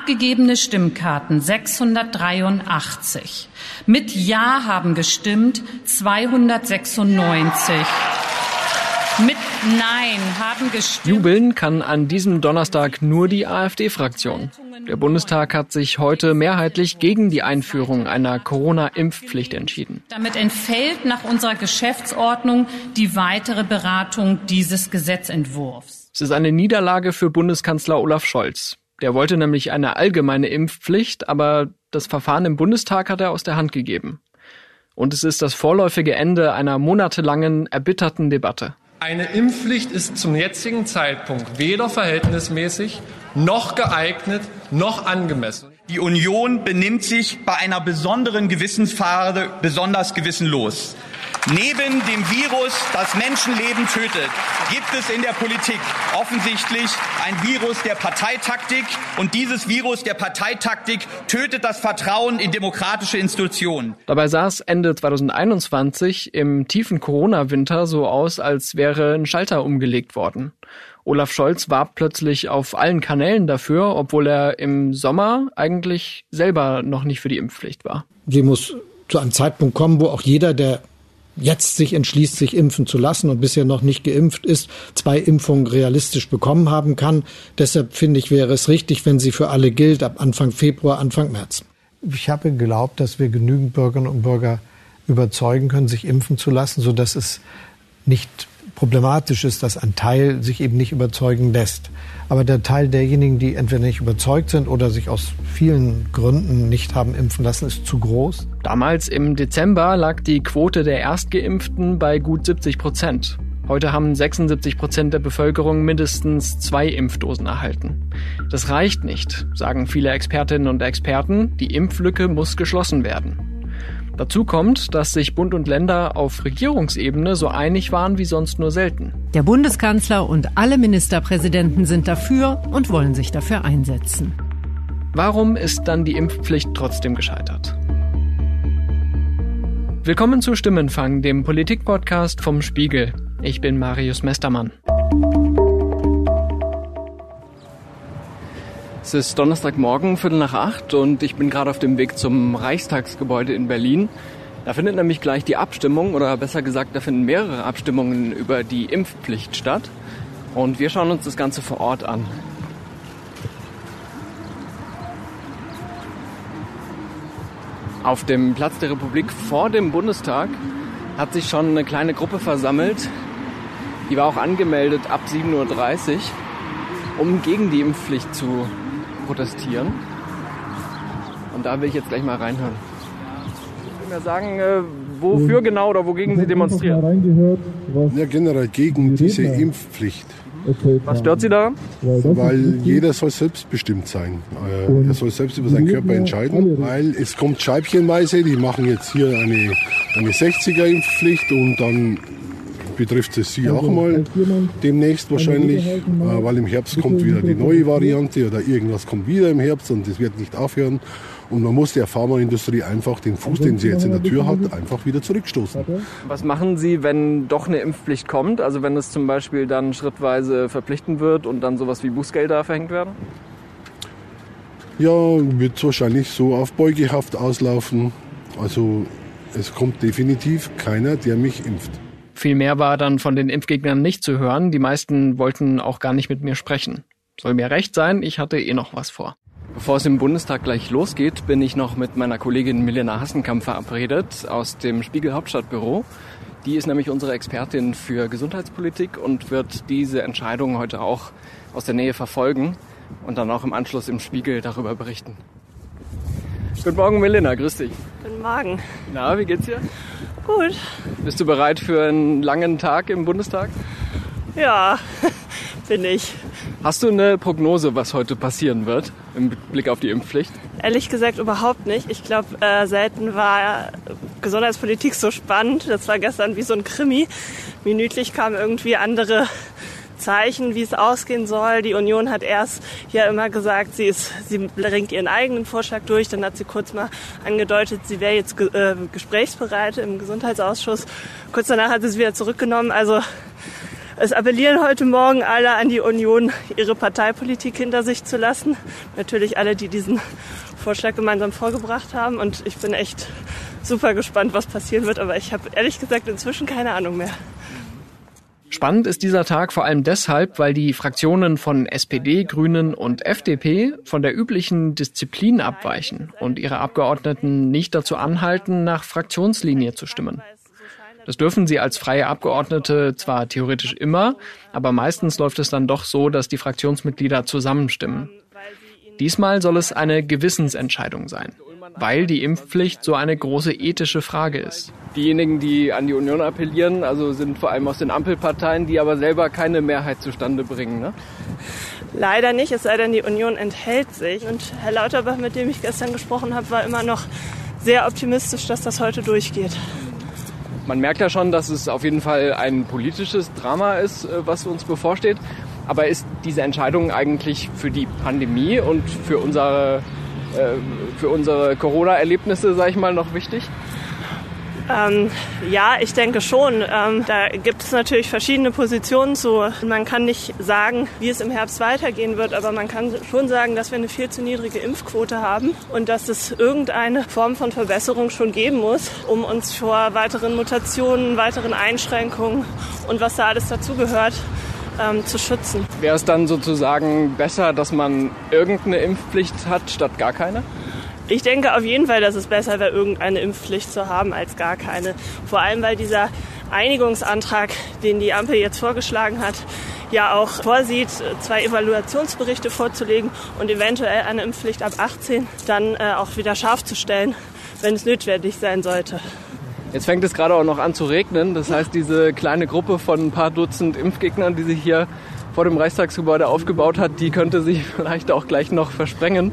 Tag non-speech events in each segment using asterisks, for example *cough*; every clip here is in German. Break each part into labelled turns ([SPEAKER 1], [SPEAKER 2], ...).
[SPEAKER 1] Abgegebene Stimmkarten 683. Mit Ja haben gestimmt 296. Mit Nein haben gestimmt.
[SPEAKER 2] Jubeln kann an diesem Donnerstag nur die AfD-Fraktion. Der Bundestag hat sich heute mehrheitlich gegen die Einführung einer Corona-Impfpflicht entschieden.
[SPEAKER 1] Damit entfällt nach unserer Geschäftsordnung die weitere Beratung dieses Gesetzentwurfs.
[SPEAKER 2] Es ist eine Niederlage für Bundeskanzler Olaf Scholz. Der wollte nämlich eine allgemeine Impfpflicht, aber das Verfahren im Bundestag hat er aus der Hand gegeben. Und es ist das vorläufige Ende einer monatelangen erbitterten Debatte.
[SPEAKER 3] Eine Impfpflicht ist zum jetzigen Zeitpunkt weder verhältnismäßig noch geeignet noch angemessen.
[SPEAKER 4] Die Union benimmt sich bei einer besonderen Gewissensfrage besonders gewissenlos. Neben dem Virus, das Menschenleben tötet, gibt es in der Politik offensichtlich ein Virus der Parteitaktik. Und dieses Virus der Parteitaktik tötet das Vertrauen in demokratische Institutionen.
[SPEAKER 2] Dabei sah es Ende 2021 im tiefen Corona-Winter so aus, als wäre ein Schalter umgelegt worden. Olaf Scholz war plötzlich auf allen Kanälen dafür, obwohl er im Sommer eigentlich selber noch nicht für die Impfpflicht war.
[SPEAKER 5] Sie muss zu einem Zeitpunkt kommen, wo auch jeder, der jetzt sich entschließt, sich impfen zu lassen und bisher noch nicht geimpft ist, zwei Impfungen realistisch bekommen haben kann. Deshalb finde ich, wäre es richtig, wenn sie für alle gilt, ab Anfang Februar, Anfang März.
[SPEAKER 6] Ich habe geglaubt, dass wir genügend Bürgerinnen und Bürger überzeugen können, sich impfen zu lassen, sodass es nicht problematisch ist, dass ein Teil sich eben nicht überzeugen lässt. Aber der Teil derjenigen, die entweder nicht überzeugt sind oder sich aus vielen Gründen nicht haben impfen lassen, ist zu groß.
[SPEAKER 2] Damals im Dezember lag die Quote der Erstgeimpften bei gut 70 Prozent. Heute haben 76 Prozent der Bevölkerung mindestens zwei Impfdosen erhalten. Das reicht nicht, sagen viele Expertinnen und Experten. Die Impflücke muss geschlossen werden. Dazu kommt, dass sich Bund und Länder auf Regierungsebene so einig waren wie sonst nur selten.
[SPEAKER 7] Der Bundeskanzler und alle Ministerpräsidenten sind dafür und wollen sich dafür einsetzen.
[SPEAKER 2] Warum ist dann die Impfpflicht trotzdem gescheitert? Willkommen zu Stimmenfang, dem Politikpodcast vom Spiegel. Ich bin Marius Mestermann. Es ist Donnerstagmorgen, Viertel nach acht und ich bin gerade auf dem Weg zum Reichstagsgebäude in Berlin. Da findet nämlich gleich die Abstimmung oder besser gesagt, da finden mehrere Abstimmungen über die Impfpflicht statt. Und wir schauen uns das Ganze vor Ort an. Auf dem Platz der Republik vor dem Bundestag hat sich schon eine kleine Gruppe versammelt. Die war auch angemeldet ab 7.30 Uhr, um gegen die Impfpflicht zu protestieren. Und da will ich jetzt gleich mal reinhören. Ich will mir sagen, äh, wofür genau oder wogegen Sie demonstrieren?
[SPEAKER 8] Ja, generell gegen diese Impfpflicht.
[SPEAKER 2] Was stört Sie daran?
[SPEAKER 8] Weil jeder soll selbstbestimmt sein. Äh, er soll selbst über seinen Körper entscheiden, weil es kommt scheibchenweise, die machen jetzt hier eine, eine 60er-Impfpflicht und dann betrifft es Sie auch mal demnächst wahrscheinlich, äh, weil im Herbst kommt wieder die neue Variante oder irgendwas kommt wieder im Herbst und es wird nicht aufhören. Und man muss der Pharmaindustrie einfach den Fuß, den sie jetzt in der Tür hat, einfach wieder zurückstoßen.
[SPEAKER 2] Was machen Sie, wenn doch eine Impfpflicht kommt? Also wenn es zum Beispiel dann schrittweise verpflichtend wird und dann sowas wie Bußgelder verhängt werden?
[SPEAKER 8] Ja, wird wahrscheinlich so auf Beugehaft auslaufen. Also es kommt definitiv keiner, der mich impft.
[SPEAKER 2] Viel mehr war dann von den Impfgegnern nicht zu hören. Die meisten wollten auch gar nicht mit mir sprechen. Soll mir recht sein, ich hatte eh noch was vor. Bevor es im Bundestag gleich losgeht, bin ich noch mit meiner Kollegin Milena Hassenkamp verabredet aus dem Spiegel Hauptstadtbüro. Die ist nämlich unsere Expertin für Gesundheitspolitik und wird diese Entscheidung heute auch aus der Nähe verfolgen und dann auch im Anschluss im Spiegel darüber berichten. Guten Morgen, Milena, grüß dich.
[SPEAKER 9] Guten Morgen.
[SPEAKER 2] Na, wie geht's dir?
[SPEAKER 9] Gut.
[SPEAKER 2] Bist du bereit für einen langen Tag im Bundestag?
[SPEAKER 9] Ja, *laughs* bin ich.
[SPEAKER 2] Hast du eine Prognose, was heute passieren wird im Blick auf die Impfpflicht?
[SPEAKER 9] Ehrlich gesagt überhaupt nicht. Ich glaube, äh, selten war Gesundheitspolitik so spannend. Das war gestern wie so ein Krimi. Minütlich kamen irgendwie andere Zeichen, wie es ausgehen soll. Die Union hat erst ja immer gesagt, sie, ist, sie bringt ihren eigenen Vorschlag durch. Dann hat sie kurz mal angedeutet, sie wäre jetzt äh, gesprächsbereit im Gesundheitsausschuss. Kurz danach hat sie es wieder zurückgenommen. Also Es appellieren heute Morgen alle an die Union, ihre Parteipolitik hinter sich zu lassen. Natürlich alle, die diesen Vorschlag gemeinsam vorgebracht haben. Und ich bin echt super gespannt, was passieren wird. Aber ich habe ehrlich gesagt inzwischen keine Ahnung mehr.
[SPEAKER 2] Spannend ist dieser Tag vor allem deshalb, weil die Fraktionen von SPD, Grünen und FDP von der üblichen Disziplin abweichen und ihre Abgeordneten nicht dazu anhalten, nach Fraktionslinie zu stimmen. Das dürfen sie als freie Abgeordnete zwar theoretisch immer, aber meistens läuft es dann doch so, dass die Fraktionsmitglieder zusammenstimmen. Diesmal soll es eine Gewissensentscheidung sein weil die Impfpflicht so eine große ethische Frage ist. Diejenigen, die an die Union appellieren, also sind vor allem aus den Ampelparteien, die aber selber keine Mehrheit zustande bringen. Ne?
[SPEAKER 9] Leider nicht, es sei denn, die Union enthält sich. Und Herr Lauterbach, mit dem ich gestern gesprochen habe, war immer noch sehr optimistisch, dass das heute durchgeht.
[SPEAKER 2] Man merkt ja schon, dass es auf jeden Fall ein politisches Drama ist, äh, was uns bevorsteht. Aber ist diese Entscheidung eigentlich für die Pandemie und für unsere äh, unsere Corona-Erlebnisse, sage ich mal, noch wichtig?
[SPEAKER 9] Ähm, ja, ich denke schon. Ähm, da gibt es natürlich verschiedene Positionen zu. Man kann nicht sagen, wie es im Herbst weitergehen wird, aber man kann schon sagen, dass wir eine viel zu niedrige Impfquote haben und dass es irgendeine Form von Verbesserung schon geben muss, um uns vor weiteren Mutationen, weiteren Einschränkungen und was da alles dazugehört, ähm, zu schützen.
[SPEAKER 2] Wäre es dann sozusagen besser, dass man irgendeine Impfpflicht hat statt gar keine?
[SPEAKER 9] Ich denke auf jeden Fall, dass es besser wäre, irgendeine Impfpflicht zu haben als gar keine. Vor allem, weil dieser Einigungsantrag, den die Ampel jetzt vorgeschlagen hat, ja auch vorsieht, zwei Evaluationsberichte vorzulegen und eventuell eine Impfpflicht ab 18 dann äh, auch wieder scharf zu stellen, wenn es notwendig sein sollte.
[SPEAKER 2] Jetzt fängt es gerade auch noch an zu regnen. Das heißt, diese kleine Gruppe von ein paar Dutzend Impfgegnern, die sich hier vor dem Reichstagsgebäude aufgebaut hat, die könnte sich *laughs* vielleicht auch gleich noch versprengen.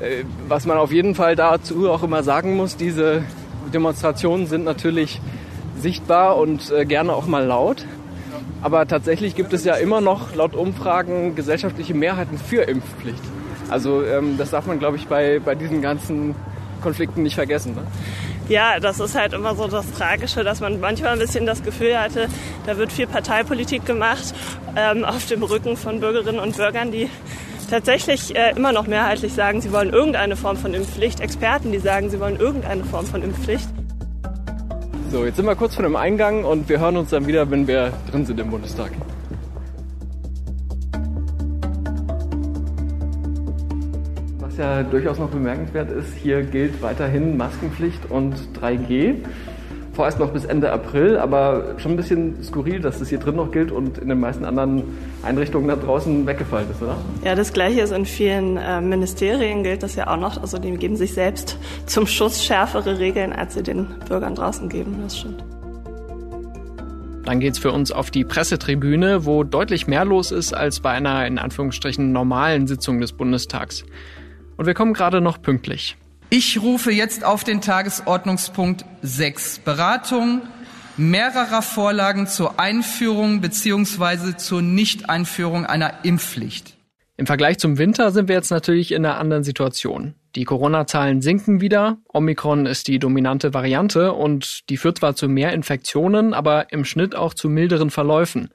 [SPEAKER 2] Äh, was man auf jeden Fall dazu auch immer sagen muss, diese Demonstrationen sind natürlich sichtbar und äh, gerne auch mal laut. Aber tatsächlich gibt es ja immer noch laut Umfragen gesellschaftliche Mehrheiten für Impfpflicht. Also ähm, das darf man, glaube ich, bei, bei diesen ganzen Konflikten nicht vergessen. Ne?
[SPEAKER 9] Ja, das ist halt immer so das Tragische, dass man manchmal ein bisschen das Gefühl hatte, da wird viel Parteipolitik gemacht ähm, auf dem Rücken von Bürgerinnen und Bürgern, die tatsächlich äh, immer noch mehrheitlich sagen, sie wollen irgendeine Form von Impfpflicht. Experten, die sagen, sie wollen irgendeine Form von Impfpflicht.
[SPEAKER 2] So, jetzt sind wir kurz vor dem Eingang und wir hören uns dann wieder, wenn wir drin sind im Bundestag. Ja durchaus noch bemerkenswert ist, hier gilt weiterhin Maskenpflicht und 3G. Vorerst noch bis Ende April, aber schon ein bisschen skurril, dass das hier drin noch gilt und in den meisten anderen Einrichtungen da draußen weggefallen ist, oder?
[SPEAKER 9] Ja, das Gleiche ist in vielen äh, Ministerien gilt das ja auch noch. Also die geben sich selbst zum Schutz schärfere Regeln, als sie den Bürgern draußen geben. Das stimmt.
[SPEAKER 2] Dann geht's für uns auf die Pressetribüne, wo deutlich mehr los ist als bei einer in Anführungsstrichen normalen Sitzung des Bundestags. Und wir kommen gerade noch pünktlich.
[SPEAKER 10] Ich rufe jetzt auf den Tagesordnungspunkt 6 Beratung mehrerer Vorlagen zur Einführung bzw. zur Nichteinführung einer Impfpflicht.
[SPEAKER 2] Im Vergleich zum Winter sind wir jetzt natürlich in einer anderen Situation. Die Corona-Zahlen sinken wieder, Omikron ist die dominante Variante und die führt zwar zu mehr Infektionen, aber im Schnitt auch zu milderen Verläufen.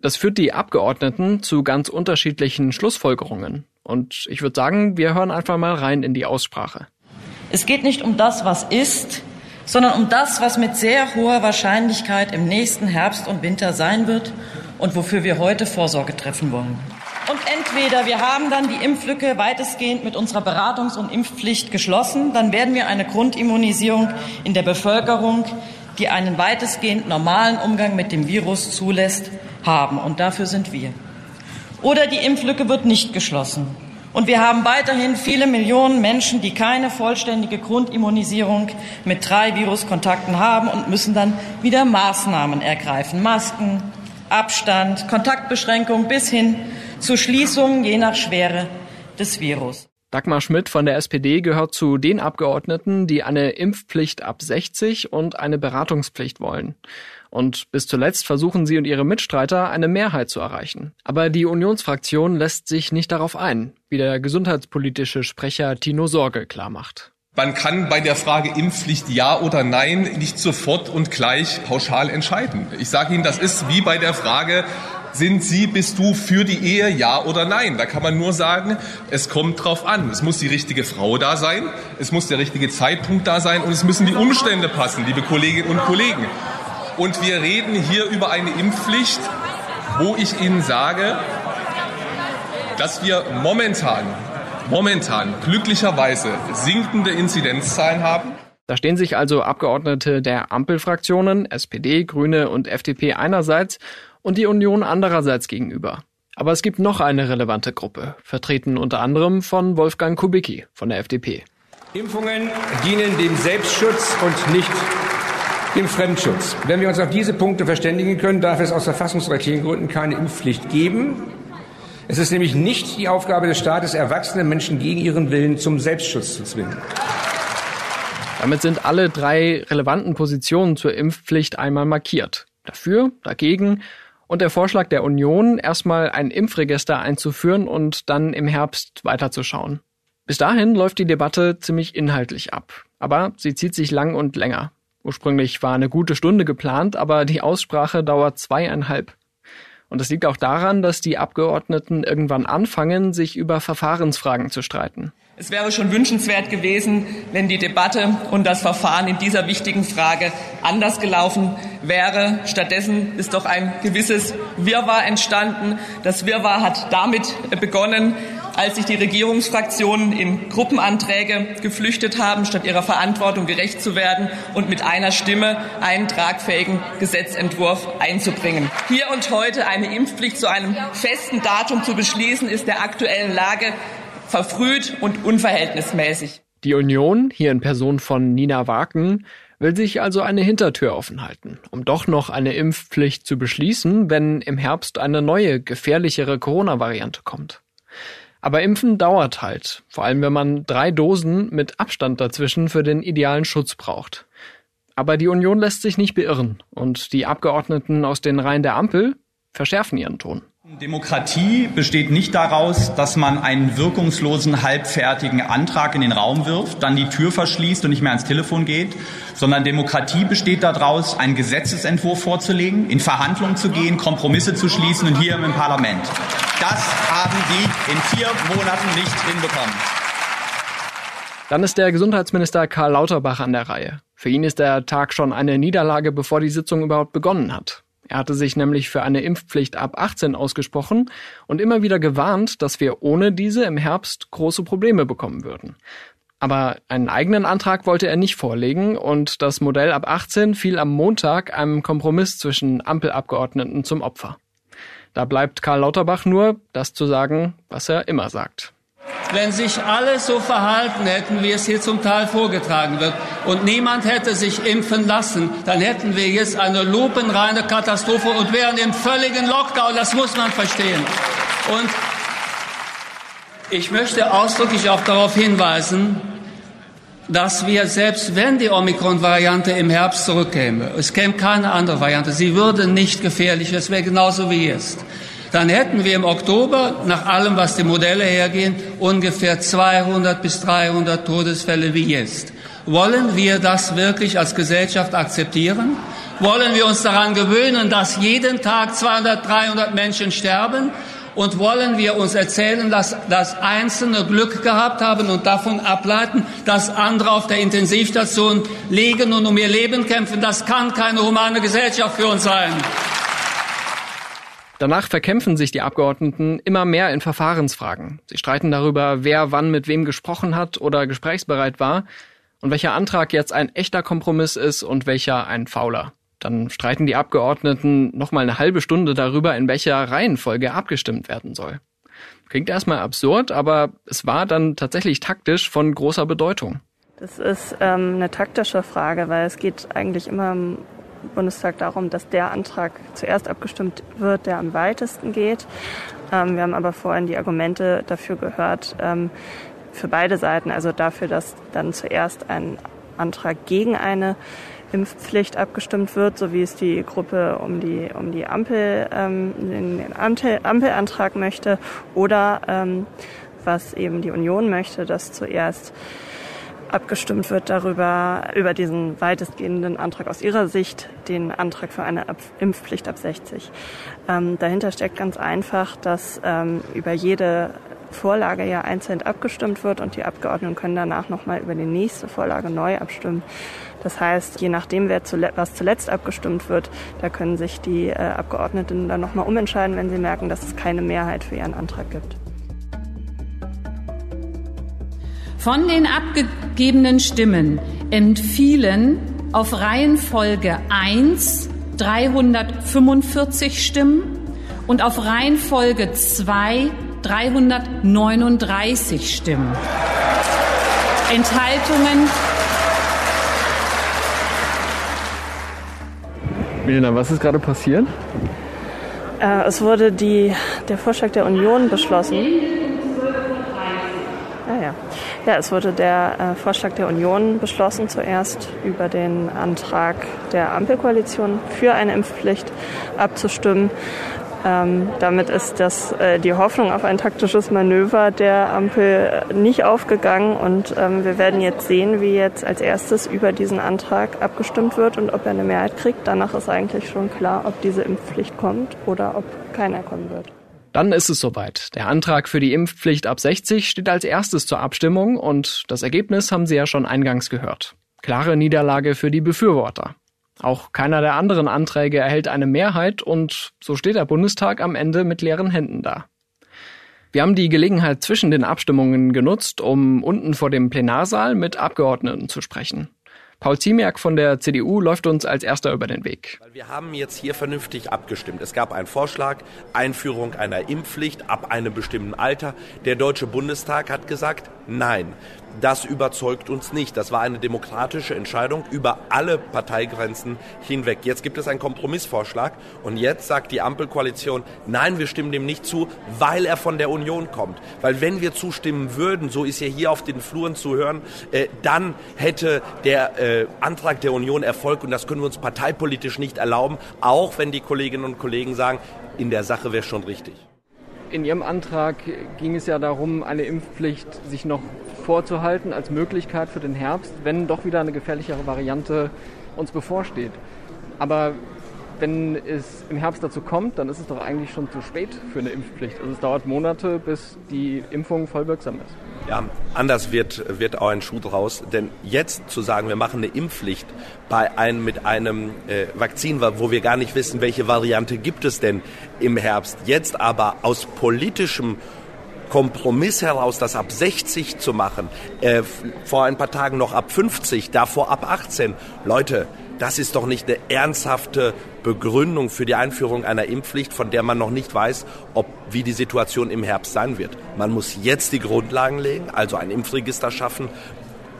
[SPEAKER 2] Das führt die Abgeordneten zu ganz unterschiedlichen Schlussfolgerungen. Und ich würde sagen, wir hören einfach mal rein in die Aussprache.
[SPEAKER 11] Es geht nicht um das, was ist, sondern um das, was mit sehr hoher Wahrscheinlichkeit im nächsten Herbst und Winter sein wird und wofür wir heute Vorsorge treffen wollen. Und entweder wir haben dann die Impflücke weitestgehend mit unserer Beratungs- und Impfpflicht geschlossen, dann werden wir eine Grundimmunisierung in der Bevölkerung, die einen weitestgehend normalen Umgang mit dem Virus zulässt, haben. Und dafür sind wir oder die Impflücke wird nicht geschlossen. Und wir haben weiterhin viele Millionen Menschen, die keine vollständige Grundimmunisierung mit drei Viruskontakten haben und müssen dann wieder Maßnahmen ergreifen. Masken, Abstand, Kontaktbeschränkung bis hin zu Schließungen je nach Schwere des Virus.
[SPEAKER 2] Dagmar Schmidt von der SPD gehört zu den Abgeordneten, die eine Impfpflicht ab 60 und eine Beratungspflicht wollen. Und bis zuletzt versuchen sie und ihre Mitstreiter eine Mehrheit zu erreichen. Aber die Unionsfraktion lässt sich nicht darauf ein, wie der gesundheitspolitische Sprecher Tino Sorge klarmacht.
[SPEAKER 12] Man kann bei der Frage Impfpflicht ja oder nein nicht sofort und gleich pauschal entscheiden. Ich sage Ihnen, das ist wie bei der Frage, sind Sie, bist du für die Ehe, ja oder nein? Da kann man nur sagen, es kommt drauf an. Es muss die richtige Frau da sein, es muss der richtige Zeitpunkt da sein und es müssen die Umstände passen, liebe Kolleginnen und Kollegen. Und wir reden hier über eine Impfpflicht, wo ich Ihnen sage, dass wir momentan, momentan glücklicherweise sinkende Inzidenzzahlen haben.
[SPEAKER 2] Da stehen sich also Abgeordnete der Ampelfraktionen, SPD, Grüne und FDP einerseits und die Union andererseits gegenüber. Aber es gibt noch eine relevante Gruppe, vertreten unter anderem von Wolfgang Kubicki von der FDP.
[SPEAKER 13] Impfungen dienen dem Selbstschutz und nicht dem Fremdschutz. Wenn wir uns auf diese Punkte verständigen können, darf es aus verfassungsrechtlichen Gründen keine Impfpflicht geben. Es ist nämlich nicht die Aufgabe des Staates, erwachsene Menschen gegen ihren Willen zum Selbstschutz zu zwingen.
[SPEAKER 2] Damit sind alle drei relevanten Positionen zur Impfpflicht einmal markiert. Dafür, dagegen und der Vorschlag der Union, erstmal ein Impfregister einzuführen und dann im Herbst weiterzuschauen. Bis dahin läuft die Debatte ziemlich inhaltlich ab, aber sie zieht sich lang und länger. Ursprünglich war eine gute Stunde geplant, aber die Aussprache dauert zweieinhalb. Und das liegt auch daran, dass die Abgeordneten irgendwann anfangen, sich über Verfahrensfragen zu streiten.
[SPEAKER 14] Es wäre schon wünschenswert gewesen, wenn die Debatte und das Verfahren in dieser wichtigen Frage anders gelaufen wäre. Stattdessen ist doch ein gewisses Wirrwarr entstanden. Das Wirrwarr hat damit begonnen, als sich die Regierungsfraktionen in Gruppenanträge geflüchtet haben, statt ihrer Verantwortung gerecht zu werden und mit einer Stimme einen tragfähigen Gesetzentwurf einzubringen. Hier und heute eine Impfpflicht zu einem festen Datum zu beschließen, ist der aktuellen Lage verfrüht und unverhältnismäßig.
[SPEAKER 2] Die Union, hier in Person von Nina Waken, will sich also eine Hintertür offen halten, um doch noch eine Impfpflicht zu beschließen, wenn im Herbst eine neue, gefährlichere Corona-Variante kommt. Aber Impfen dauert halt, vor allem wenn man drei Dosen mit Abstand dazwischen für den idealen Schutz braucht. Aber die Union lässt sich nicht beirren und die Abgeordneten aus den Reihen der Ampel verschärfen ihren Ton.
[SPEAKER 4] Demokratie besteht nicht daraus, dass man einen wirkungslosen, halbfertigen Antrag in den Raum wirft, dann die Tür verschließt und nicht mehr ans Telefon geht, sondern Demokratie besteht daraus, einen Gesetzesentwurf vorzulegen, in Verhandlungen zu gehen, Kompromisse zu schließen und hier im Parlament. Das haben Sie in vier Monaten nicht hinbekommen.
[SPEAKER 2] Dann ist der Gesundheitsminister Karl Lauterbach an der Reihe. Für ihn ist der Tag schon eine Niederlage, bevor die Sitzung überhaupt begonnen hat. Er hatte sich nämlich für eine Impfpflicht ab 18 ausgesprochen und immer wieder gewarnt, dass wir ohne diese im Herbst große Probleme bekommen würden. Aber einen eigenen Antrag wollte er nicht vorlegen und das Modell ab 18 fiel am Montag einem Kompromiss zwischen Ampelabgeordneten zum Opfer. Da bleibt Karl Lauterbach nur, das zu sagen, was er immer sagt.
[SPEAKER 15] Wenn sich alle so verhalten hätten, wie es hier zum Teil vorgetragen wird, und niemand hätte sich impfen lassen, dann hätten wir jetzt eine lupenreine Katastrophe und wären im völligen Lockdown. Das muss man verstehen. Und ich möchte ausdrücklich auch darauf hinweisen, dass wir, selbst wenn die Omikron-Variante im Herbst zurückkäme, es käme keine andere Variante, sie würde nicht gefährlich, es wäre genauso wie jetzt, dann hätten wir im Oktober, nach allem, was die Modelle hergehen, ungefähr 200 bis 300 Todesfälle wie jetzt. Wollen wir das wirklich als Gesellschaft akzeptieren? Wollen wir uns daran gewöhnen, dass jeden Tag 200, 300 Menschen sterben? Und wollen wir uns erzählen, dass, dass Einzelne Glück gehabt haben und davon ableiten, dass andere auf der Intensivstation liegen und um ihr Leben kämpfen? Das kann keine humane Gesellschaft für uns sein.
[SPEAKER 2] Danach verkämpfen sich die Abgeordneten immer mehr in Verfahrensfragen. Sie streiten darüber, wer wann mit wem gesprochen hat oder gesprächsbereit war und welcher Antrag jetzt ein echter Kompromiss ist und welcher ein fauler. Dann streiten die Abgeordneten noch mal eine halbe Stunde darüber, in welcher Reihenfolge abgestimmt werden soll. Klingt erstmal absurd, aber es war dann tatsächlich taktisch von großer Bedeutung.
[SPEAKER 9] Das ist ähm, eine taktische Frage, weil es geht eigentlich immer im Bundestag darum, dass der Antrag zuerst abgestimmt wird, der am weitesten geht. Ähm, wir haben aber vorhin die Argumente dafür gehört, ähm, für beide Seiten, also dafür, dass dann zuerst ein Antrag gegen eine Impfpflicht abgestimmt wird, so wie es die Gruppe um die, um die Ampel, ähm, den Ampel, Ampelantrag möchte, oder ähm, was eben die Union möchte, dass zuerst abgestimmt wird darüber, über diesen weitestgehenden Antrag aus Ihrer Sicht, den Antrag für eine ab Impfpflicht ab 60. Ähm, dahinter steckt ganz einfach, dass ähm, über jede Vorlage ja einzeln abgestimmt wird und die Abgeordneten können danach nochmal über die nächste Vorlage neu abstimmen. Das heißt, je nachdem, wer zuletzt, was zuletzt abgestimmt wird, da können sich die äh, Abgeordneten dann nochmal umentscheiden, wenn sie merken, dass es keine Mehrheit für ihren Antrag gibt.
[SPEAKER 1] Von den abgegebenen Stimmen entfielen auf Reihenfolge 1 345 Stimmen und auf Reihenfolge 2 339 Stimmen. Enthaltungen
[SPEAKER 2] Milena, was ist gerade passiert?
[SPEAKER 9] Äh, es wurde die, der Vorschlag der Union beschlossen. Ja. ja, es wurde der äh, Vorschlag der Union beschlossen, zuerst über den Antrag der Ampelkoalition für eine Impfpflicht abzustimmen. Ähm, damit ist das, äh, die Hoffnung auf ein taktisches Manöver der Ampel nicht aufgegangen und ähm, wir werden jetzt sehen, wie jetzt als erstes über diesen Antrag abgestimmt wird und ob er eine Mehrheit kriegt. Danach ist eigentlich schon klar, ob diese Impfpflicht kommt oder ob keiner kommen wird.
[SPEAKER 2] Dann ist es soweit. Der Antrag für die Impfpflicht ab 60 steht als erstes zur Abstimmung und das Ergebnis haben Sie ja schon eingangs gehört. Klare Niederlage für die Befürworter. Auch keiner der anderen Anträge erhält eine Mehrheit und so steht der Bundestag am Ende mit leeren Händen da. Wir haben die Gelegenheit zwischen den Abstimmungen genutzt, um unten vor dem Plenarsaal mit Abgeordneten zu sprechen. Paul Ziemiak von der CDU läuft uns als erster über den Weg.
[SPEAKER 16] Wir haben jetzt hier vernünftig abgestimmt. Es gab einen Vorschlag, Einführung einer Impfpflicht ab einem bestimmten Alter. Der Deutsche Bundestag hat gesagt, nein, das überzeugt uns nicht. Das war eine demokratische Entscheidung über alle Parteigrenzen hinweg. Jetzt gibt es einen Kompromissvorschlag und jetzt sagt die Ampelkoalition, nein, wir stimmen dem nicht zu, weil er von der Union kommt. Weil wenn wir zustimmen würden, so ist ja hier auf den Fluren zu hören, äh, dann hätte der äh, Antrag der Union Erfolg und das können wir uns parteipolitisch nicht erlauben, auch wenn die Kolleginnen und Kollegen sagen, in der Sache wäre schon richtig.
[SPEAKER 2] In Ihrem Antrag ging es ja darum, eine Impfpflicht sich noch vorzuhalten als Möglichkeit für den Herbst, wenn doch wieder eine gefährlichere Variante uns bevorsteht. Aber wenn es im Herbst dazu kommt, dann ist es doch eigentlich schon zu spät für eine Impfpflicht. Also es dauert Monate, bis die Impfung voll wirksam ist.
[SPEAKER 16] Ja, anders wird, wird auch ein Schuh draus. Denn jetzt zu sagen, wir machen eine Impfpflicht bei einem, mit einem äh, Vakzin, wo wir gar nicht wissen, welche Variante gibt es denn im Herbst, jetzt aber aus politischem Kompromiss heraus, das ab 60 zu machen, äh, vor ein paar Tagen noch ab 50, davor ab 18. Leute, das ist doch nicht eine ernsthafte Begründung für die Einführung einer Impfpflicht, von der man noch nicht weiß, ob wie die Situation im Herbst sein wird. Man muss jetzt die Grundlagen legen, also ein Impfregister schaffen,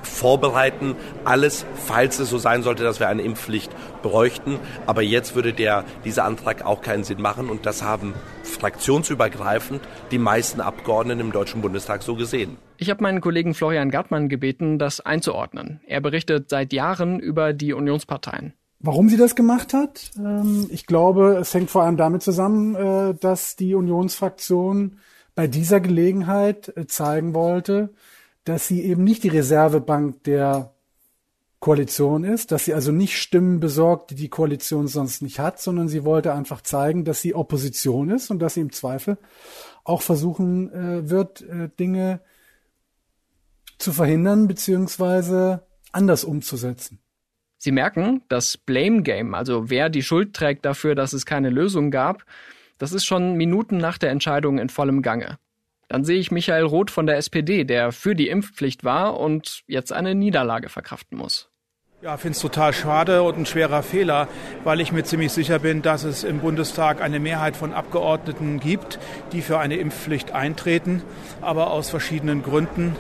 [SPEAKER 16] vorbereiten, alles, falls es so sein sollte, dass wir eine Impfpflicht bräuchten. Aber jetzt würde der, dieser Antrag auch keinen Sinn machen und das haben fraktionsübergreifend die meisten Abgeordneten im Deutschen Bundestag so gesehen.
[SPEAKER 2] Ich habe meinen Kollegen Florian Gartmann gebeten, das einzuordnen. Er berichtet seit Jahren über die Unionsparteien.
[SPEAKER 17] Warum sie das gemacht hat? Ähm, ich glaube, es hängt vor allem damit zusammen, äh, dass die Unionsfraktion bei dieser Gelegenheit äh, zeigen wollte, dass sie eben nicht die Reservebank der Koalition ist, dass sie also nicht Stimmen besorgt, die die Koalition sonst nicht hat, sondern sie wollte einfach zeigen, dass sie Opposition ist und dass sie im Zweifel auch versuchen äh, wird, Dinge zu verhindern beziehungsweise anders umzusetzen.
[SPEAKER 2] Sie merken, das Blame Game, also wer die Schuld trägt dafür, dass es keine Lösung gab, das ist schon Minuten nach der Entscheidung in vollem Gange. Dann sehe ich Michael Roth von der SPD, der für die Impfpflicht war und jetzt eine Niederlage verkraften muss.
[SPEAKER 18] Ja, finde es total schade und ein schwerer Fehler, weil ich mir ziemlich sicher bin, dass es im Bundestag eine Mehrheit von Abgeordneten gibt, die für eine Impfpflicht eintreten, aber aus verschiedenen Gründen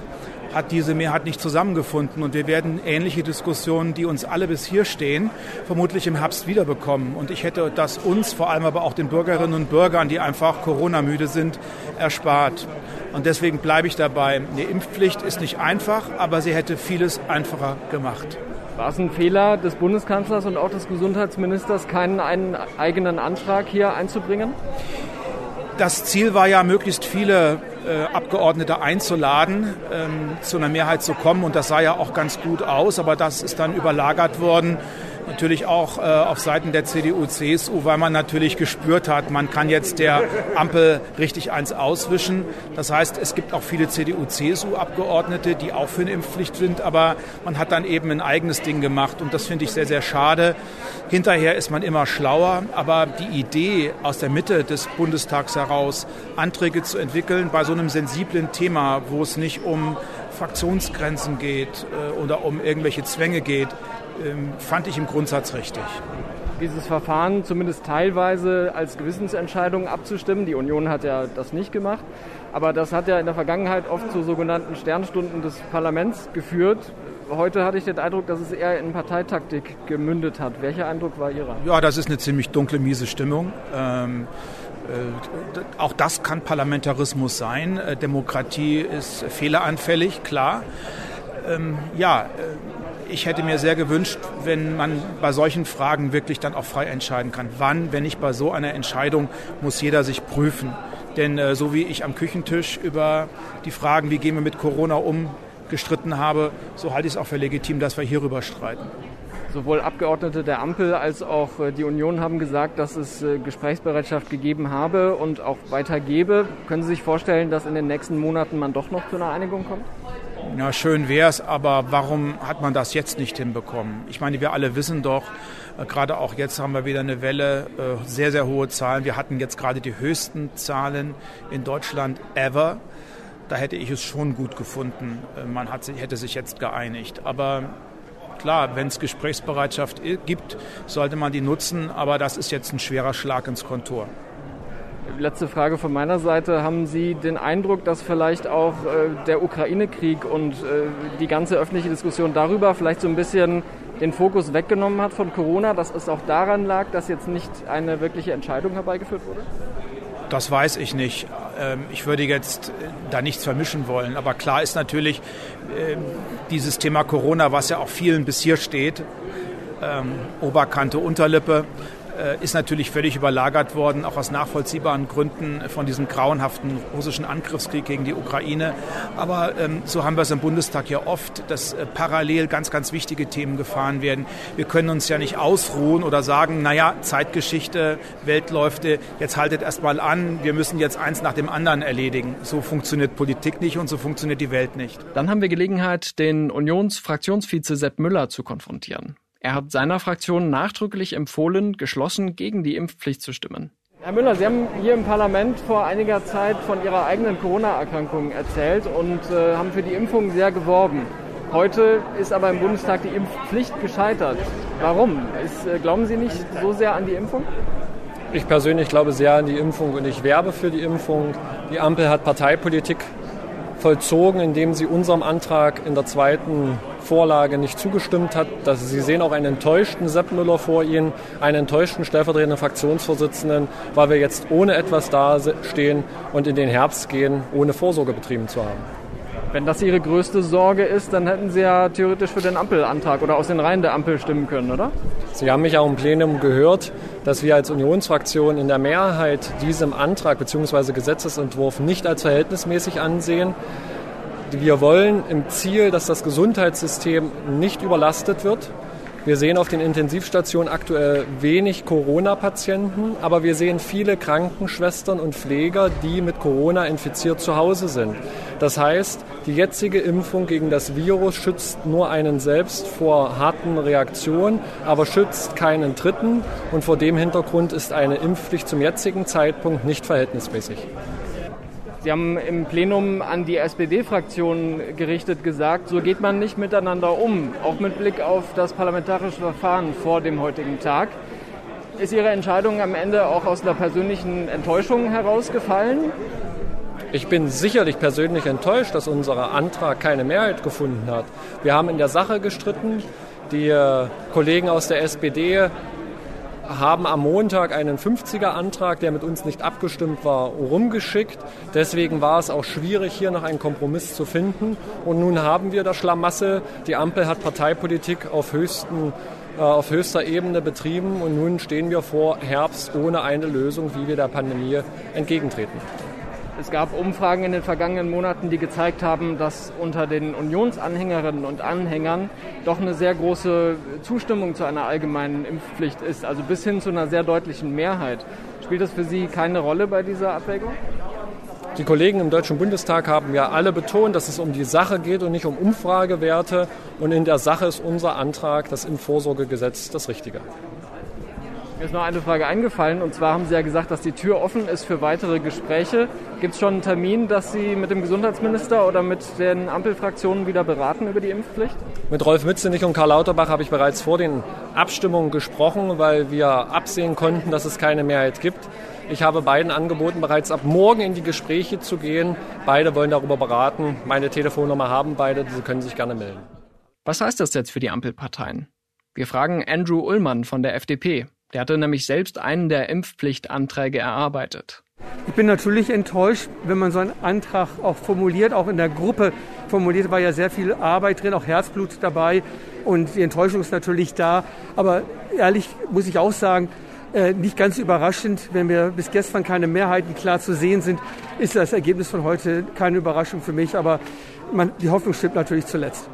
[SPEAKER 18] hat diese Mehrheit nicht zusammengefunden. Und wir werden ähnliche Diskussionen, die uns alle bis hier stehen, vermutlich im Herbst wiederbekommen. Und ich hätte das uns, vor allem aber auch den Bürgerinnen und Bürgern, die einfach Corona-müde sind, erspart. Und deswegen bleibe ich dabei. Eine Impfpflicht ist nicht einfach, aber sie hätte vieles einfacher gemacht.
[SPEAKER 2] War es ein Fehler des Bundeskanzlers und auch des Gesundheitsministers, keinen eigenen Antrag hier einzubringen?
[SPEAKER 18] Das Ziel war ja, möglichst viele Abgeordnete einzuladen, ähm, zu einer Mehrheit zu kommen. Und das sah ja auch ganz gut aus, aber das ist dann überlagert worden natürlich auch äh, auf Seiten der CDU, CSU, weil man natürlich gespürt hat, man kann jetzt der Ampel richtig eins auswischen. Das heißt, es gibt auch viele CDU, CSU-Abgeordnete, die auch für eine Impfpflicht sind, aber man hat dann eben ein eigenes Ding gemacht und das finde ich sehr, sehr schade. Hinterher ist man immer schlauer, aber die Idee aus der Mitte des Bundestags heraus, Anträge zu entwickeln bei so einem sensiblen Thema, wo es nicht um Fraktionsgrenzen geht äh, oder um irgendwelche Zwänge geht, ähm, fand ich im Grundsatz richtig.
[SPEAKER 2] Dieses Verfahren zumindest teilweise als Gewissensentscheidung abzustimmen. Die Union hat ja das nicht gemacht. Aber das hat ja in der Vergangenheit oft zu sogenannten Sternstunden des Parlaments geführt. Heute hatte ich den Eindruck, dass es eher in Parteitaktik gemündet hat. Welcher Eindruck war Ihrer?
[SPEAKER 18] Ja, das ist eine ziemlich dunkle, miese Stimmung. Ähm, äh, auch das kann Parlamentarismus sein. Äh, Demokratie ist fehleranfällig, klar. Ähm, ja, äh, ich hätte mir sehr gewünscht, wenn man bei solchen Fragen wirklich dann auch frei entscheiden kann. Wann, wenn nicht bei so einer Entscheidung, muss jeder sich prüfen. Denn äh, so wie ich am Küchentisch über die Fragen, wie gehen wir mit Corona um, gestritten habe, so halte ich es auch für legitim, dass wir hierüber streiten.
[SPEAKER 2] Sowohl Abgeordnete der Ampel als auch äh, die Union haben gesagt, dass es äh, Gesprächsbereitschaft gegeben habe und auch weiter gebe. Können Sie sich vorstellen, dass in den nächsten Monaten man doch noch zu einer Einigung kommt?
[SPEAKER 18] Ja, schön wäre es, aber warum hat man das jetzt nicht hinbekommen? Ich meine, wir alle wissen doch, äh, gerade auch jetzt haben wir wieder eine Welle, sehr, sehr hohe Zahlen. Wir hatten jetzt gerade die höchsten Zahlen in Deutschland ever. Da hätte ich es schon gut gefunden. Man hat, hätte sich jetzt geeinigt. Aber klar, wenn es Gesprächsbereitschaft gibt, sollte man die nutzen. Aber das ist jetzt ein schwerer Schlag ins Kontor.
[SPEAKER 2] Letzte Frage von meiner Seite. Haben Sie den Eindruck, dass vielleicht auch äh, der Ukraine-Krieg und äh, die ganze öffentliche Diskussion darüber vielleicht so ein bisschen den Fokus weggenommen hat von Corona, dass es auch daran lag, dass jetzt nicht eine wirkliche Entscheidung herbeigeführt wurde?
[SPEAKER 18] Das weiß ich nicht. Ähm, ich würde jetzt äh, da nichts vermischen wollen. Aber klar ist natürlich ähm, dieses Thema Corona, was ja auch vielen bis hier steht, ähm, Oberkante, Unterlippe, ist natürlich völlig überlagert worden, auch aus nachvollziehbaren Gründen von diesem grauenhaften russischen Angriffskrieg gegen die Ukraine. Aber ähm, so haben wir es im Bundestag ja oft, dass äh, parallel ganz, ganz wichtige Themen gefahren werden. Wir können uns ja nicht ausruhen oder sagen, naja, Zeitgeschichte, Weltläufe, jetzt haltet erst mal an, wir müssen jetzt eins nach dem anderen erledigen. So funktioniert Politik nicht und so funktioniert die Welt nicht.
[SPEAKER 2] Dann haben wir Gelegenheit, den Unionsfraktionsvize Sepp Müller zu konfrontieren. Er hat seiner Fraktion nachdrücklich empfohlen, geschlossen gegen die Impfpflicht zu stimmen. Herr Müller, Sie haben hier im Parlament vor einiger Zeit von Ihrer eigenen Corona-Erkrankung erzählt und äh, haben für die Impfung sehr geworben. Heute ist aber im Bundestag die Impfpflicht gescheitert. Warum? Ist, äh, glauben Sie nicht so sehr an die Impfung?
[SPEAKER 19] Ich persönlich glaube sehr an die Impfung und ich werbe für die Impfung. Die Ampel hat Parteipolitik vollzogen, indem sie unserem Antrag in der zweiten Vorlage nicht zugestimmt hat. Dass Sie sehen auch einen enttäuschten Sepp Müller vor Ihnen, einen enttäuschten stellvertretenden Fraktionsvorsitzenden, weil wir jetzt ohne etwas dastehen und in den Herbst gehen, ohne Vorsorge betrieben zu haben.
[SPEAKER 2] Wenn das Ihre größte Sorge ist, dann hätten Sie ja theoretisch für den Ampelantrag oder aus den Reihen der Ampel stimmen können, oder?
[SPEAKER 19] Sie haben mich auch im Plenum gehört, dass wir als Unionsfraktion in der Mehrheit diesem Antrag bzw. Gesetzesentwurf nicht als verhältnismäßig ansehen. Wir wollen im Ziel, dass das Gesundheitssystem nicht überlastet wird. Wir sehen auf den Intensivstationen aktuell wenig Corona-Patienten, aber wir sehen viele Krankenschwestern und Pfleger, die mit Corona infiziert zu Hause sind. Das heißt, die jetzige Impfung gegen das Virus schützt nur einen selbst vor harten Reaktionen, aber schützt keinen Dritten. Und vor dem Hintergrund ist eine Impfpflicht zum jetzigen Zeitpunkt nicht verhältnismäßig.
[SPEAKER 2] Sie haben im Plenum an die SPD-Fraktion gerichtet gesagt, so geht man nicht miteinander um, auch mit Blick auf das parlamentarische Verfahren vor dem heutigen Tag. Ist Ihre Entscheidung am Ende auch aus einer persönlichen Enttäuschung herausgefallen?
[SPEAKER 19] Ich bin sicherlich persönlich enttäuscht, dass unser Antrag keine Mehrheit gefunden hat. Wir haben in der Sache gestritten. Die äh, Kollegen aus der SPD haben am Montag einen 50er-Antrag, der mit uns nicht abgestimmt war, rumgeschickt. Deswegen war es auch schwierig, hier noch einen Kompromiss zu finden. Und nun haben wir das Schlamassel. Die Ampel hat Parteipolitik auf, höchsten, äh, auf höchster Ebene betrieben und nun stehen wir vor Herbst ohne eine Lösung, wie wir der Pandemie entgegentreten.
[SPEAKER 2] Es gab Umfragen in den vergangenen Monaten, die gezeigt haben, dass unter den Unionsanhängerinnen und Anhängern doch eine sehr große Zustimmung zu einer allgemeinen Impfpflicht ist, also bis hin zu einer sehr deutlichen Mehrheit. Spielt das für Sie keine Rolle bei dieser Abwägung?
[SPEAKER 19] Die Kollegen im Deutschen Bundestag haben ja alle betont, dass es um die Sache geht und nicht um Umfragewerte. Und in der Sache ist unser Antrag, das Impfvorsorgegesetz, das Richtige.
[SPEAKER 2] Mir ist noch eine Frage eingefallen und zwar haben Sie ja gesagt, dass die Tür offen ist für weitere Gespräche. Gibt es schon einen Termin, dass Sie mit dem Gesundheitsminister oder mit den Ampelfraktionen wieder beraten über die Impfpflicht?
[SPEAKER 19] Mit Rolf Mützenich und Karl Lauterbach habe ich bereits vor den Abstimmungen gesprochen, weil wir absehen konnten, dass es keine Mehrheit gibt. Ich habe beiden angeboten, bereits ab morgen in die Gespräche zu gehen. Beide wollen darüber beraten. Meine Telefonnummer haben beide, Sie können sich gerne melden.
[SPEAKER 2] Was heißt das jetzt für die Ampelparteien? Wir fragen Andrew Ullmann von der FDP. Der hatte nämlich selbst einen der Impfpflichtanträge erarbeitet.
[SPEAKER 20] Ich bin natürlich enttäuscht, wenn man so einen Antrag auch formuliert, auch in der Gruppe formuliert, war ja sehr viel Arbeit drin, auch Herzblut dabei und die Enttäuschung ist natürlich da. Aber ehrlich muss ich auch sagen, äh, nicht ganz überraschend, wenn wir bis gestern keine Mehrheiten klar zu sehen sind, ist das Ergebnis von heute keine Überraschung für mich. Aber man, die Hoffnung stimmt natürlich zuletzt.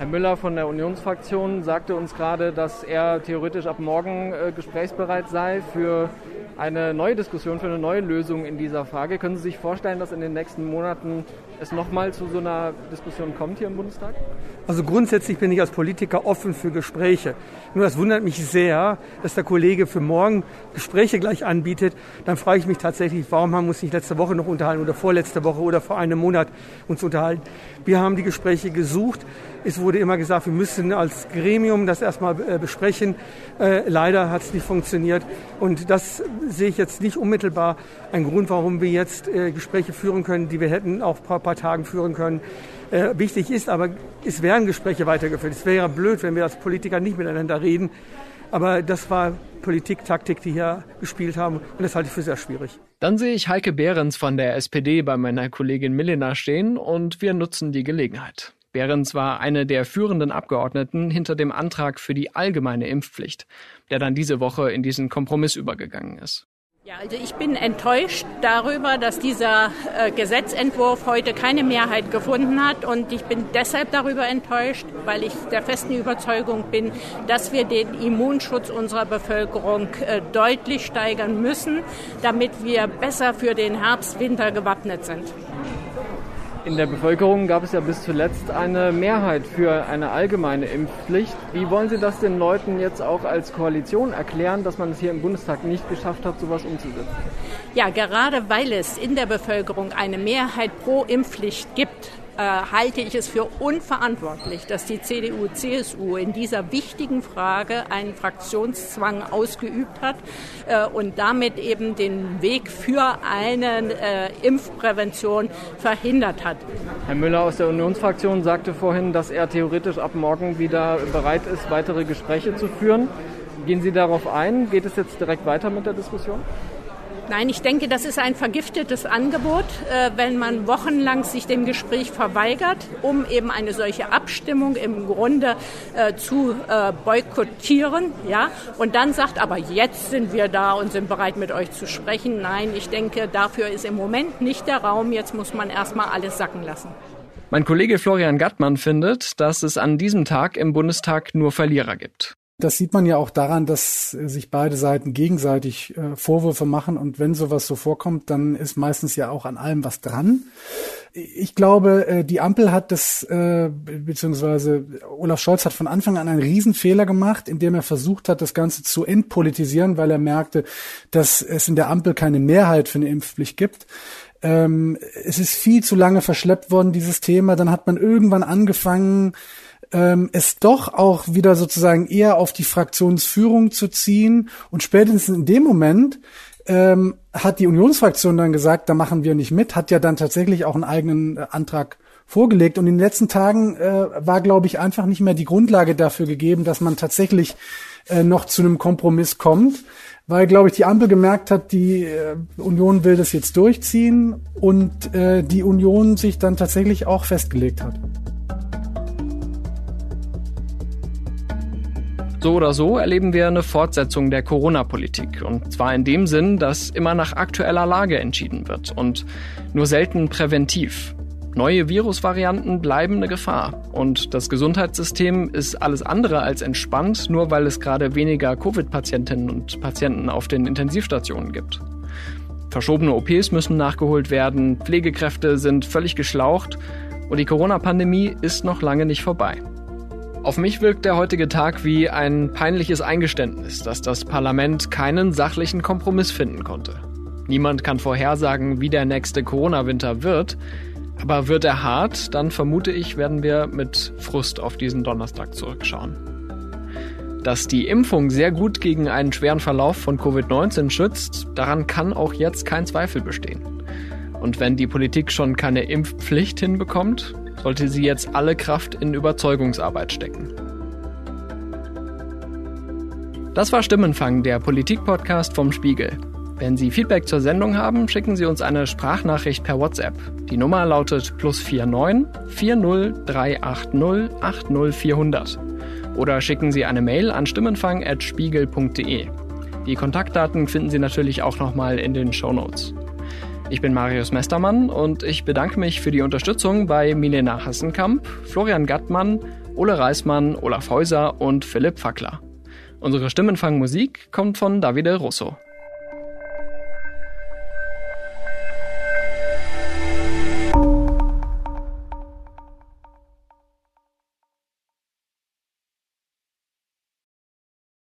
[SPEAKER 2] Herr Müller von der Unionsfraktion sagte uns gerade, dass er theoretisch ab morgen äh, gesprächsbereit sei für eine neue Diskussion, für eine neue Lösung in dieser Frage. Können Sie sich vorstellen, dass in den nächsten Monaten es nochmal zu so einer Diskussion kommt hier im Bundestag?
[SPEAKER 20] Also grundsätzlich bin ich als Politiker offen für Gespräche. Nur das wundert mich sehr, dass der Kollege für morgen Gespräche gleich anbietet. Dann frage ich mich tatsächlich, warum haben wir uns nicht letzte Woche noch unterhalten oder vorletzte Woche oder vor einem Monat uns unterhalten. Wir haben die Gespräche gesucht. Es wurde immer gesagt, wir müssen als Gremium das erstmal äh, besprechen. Äh, leider hat es nicht funktioniert. Und das sehe ich jetzt nicht unmittelbar ein Grund, warum wir jetzt äh, Gespräche führen können, die wir hätten auch vor ein paar Tagen führen können. Wichtig ist aber, es werden Gespräche weitergeführt. Es wäre ja blöd, wenn wir als Politiker nicht miteinander reden. Aber das war Politik, Taktik, die hier gespielt haben. Und das halte ich für sehr schwierig.
[SPEAKER 2] Dann sehe ich Heike Behrens von der SPD bei meiner Kollegin Milena stehen und wir nutzen die Gelegenheit. Behrens war eine der führenden Abgeordneten hinter dem Antrag für die allgemeine Impfpflicht, der dann diese Woche in diesen Kompromiss übergegangen ist.
[SPEAKER 21] Ja, also ich bin enttäuscht darüber, dass dieser äh, Gesetzentwurf heute keine Mehrheit gefunden hat. Und ich bin deshalb darüber enttäuscht, weil ich der festen Überzeugung bin, dass wir den Immunschutz unserer Bevölkerung äh, deutlich steigern müssen, damit wir besser für den Herbst, Winter gewappnet sind.
[SPEAKER 2] In der Bevölkerung gab es ja bis zuletzt eine Mehrheit für eine allgemeine Impfpflicht. Wie wollen Sie das den Leuten jetzt auch als Koalition erklären, dass man es hier im Bundestag nicht geschafft hat, sowas umzusetzen?
[SPEAKER 21] Ja, gerade weil es in der Bevölkerung eine Mehrheit pro Impfpflicht gibt, äh, halte ich es für unverantwortlich, dass die CDU, CSU in dieser wichtigen Frage einen Fraktionszwang ausgeübt hat äh, und damit eben den Weg für eine äh, Impfprävention verhindert hat.
[SPEAKER 2] Herr Müller aus der Unionsfraktion sagte vorhin, dass er theoretisch ab morgen wieder bereit ist, weitere Gespräche zu führen. Gehen Sie darauf ein? Geht es jetzt direkt weiter mit der Diskussion?
[SPEAKER 21] Nein, ich denke, das ist ein vergiftetes Angebot, äh, wenn man wochenlang sich dem Gespräch verweigert, um eben eine solche Abstimmung im Grunde äh, zu äh, boykottieren, ja, und dann sagt, aber jetzt sind wir da und sind bereit, mit euch zu sprechen. Nein, ich denke, dafür ist im Moment nicht der Raum. Jetzt muss man erstmal alles sacken lassen.
[SPEAKER 2] Mein Kollege Florian Gattmann findet, dass es an diesem Tag im Bundestag nur Verlierer gibt.
[SPEAKER 17] Das sieht man ja auch daran, dass sich beide Seiten gegenseitig äh, Vorwürfe machen und wenn sowas so vorkommt, dann ist meistens ja auch an allem was dran. Ich glaube, äh, die Ampel hat das, äh, beziehungsweise Olaf Scholz hat von Anfang an einen Riesenfehler gemacht, indem er versucht hat, das Ganze zu entpolitisieren, weil er merkte, dass es in der Ampel keine Mehrheit für eine Impfpflicht gibt. Ähm, es ist viel zu lange verschleppt worden, dieses Thema. Dann hat man irgendwann angefangen, ähm, es doch auch wieder sozusagen eher auf die Fraktionsführung zu ziehen. Und spätestens in dem Moment ähm, hat die Unionsfraktion dann gesagt, da machen wir nicht mit, hat ja dann tatsächlich auch einen eigenen äh, Antrag vorgelegt. Und in den letzten Tagen äh, war, glaube ich, einfach nicht mehr die Grundlage dafür gegeben, dass man tatsächlich äh, noch zu einem Kompromiss kommt, weil, glaube ich, die Ampel gemerkt hat, die äh, Union will das jetzt durchziehen und äh, die Union sich dann tatsächlich auch festgelegt hat.
[SPEAKER 2] So oder so erleben wir eine Fortsetzung der Corona-Politik. Und zwar in dem Sinn, dass immer nach aktueller Lage entschieden wird und nur selten präventiv. Neue Virusvarianten bleiben eine Gefahr. Und das Gesundheitssystem ist alles andere als entspannt, nur weil es gerade weniger Covid-Patientinnen und Patienten auf den Intensivstationen gibt. Verschobene OPs müssen nachgeholt werden, Pflegekräfte sind völlig geschlaucht und die Corona-Pandemie ist noch lange nicht vorbei. Auf mich wirkt der heutige Tag wie ein peinliches Eingeständnis, dass das Parlament keinen sachlichen Kompromiss finden konnte. Niemand kann vorhersagen, wie der nächste Corona-Winter wird, aber wird er hart, dann vermute ich, werden wir mit Frust auf diesen Donnerstag zurückschauen. Dass die Impfung sehr gut gegen einen schweren Verlauf von Covid-19 schützt, daran kann auch jetzt kein Zweifel bestehen. Und wenn die Politik schon keine Impfpflicht hinbekommt, sollte sie jetzt alle Kraft in Überzeugungsarbeit stecken. Das war Stimmenfang, der Politik-Podcast vom Spiegel. Wenn Sie Feedback zur Sendung haben, schicken Sie uns eine Sprachnachricht per WhatsApp. Die Nummer lautet plus 49 40 380 80 400. Oder schicken Sie eine Mail an stimmenfang.spiegel.de. Die Kontaktdaten finden Sie natürlich auch nochmal in den Show Notes. Ich bin Marius Mestermann und ich bedanke mich für die Unterstützung bei Milena Hassenkamp, Florian Gattmann, Ole Reismann, Olaf Häuser und Philipp Fackler. Unsere Stimmenfangmusik kommt von Davide Russo.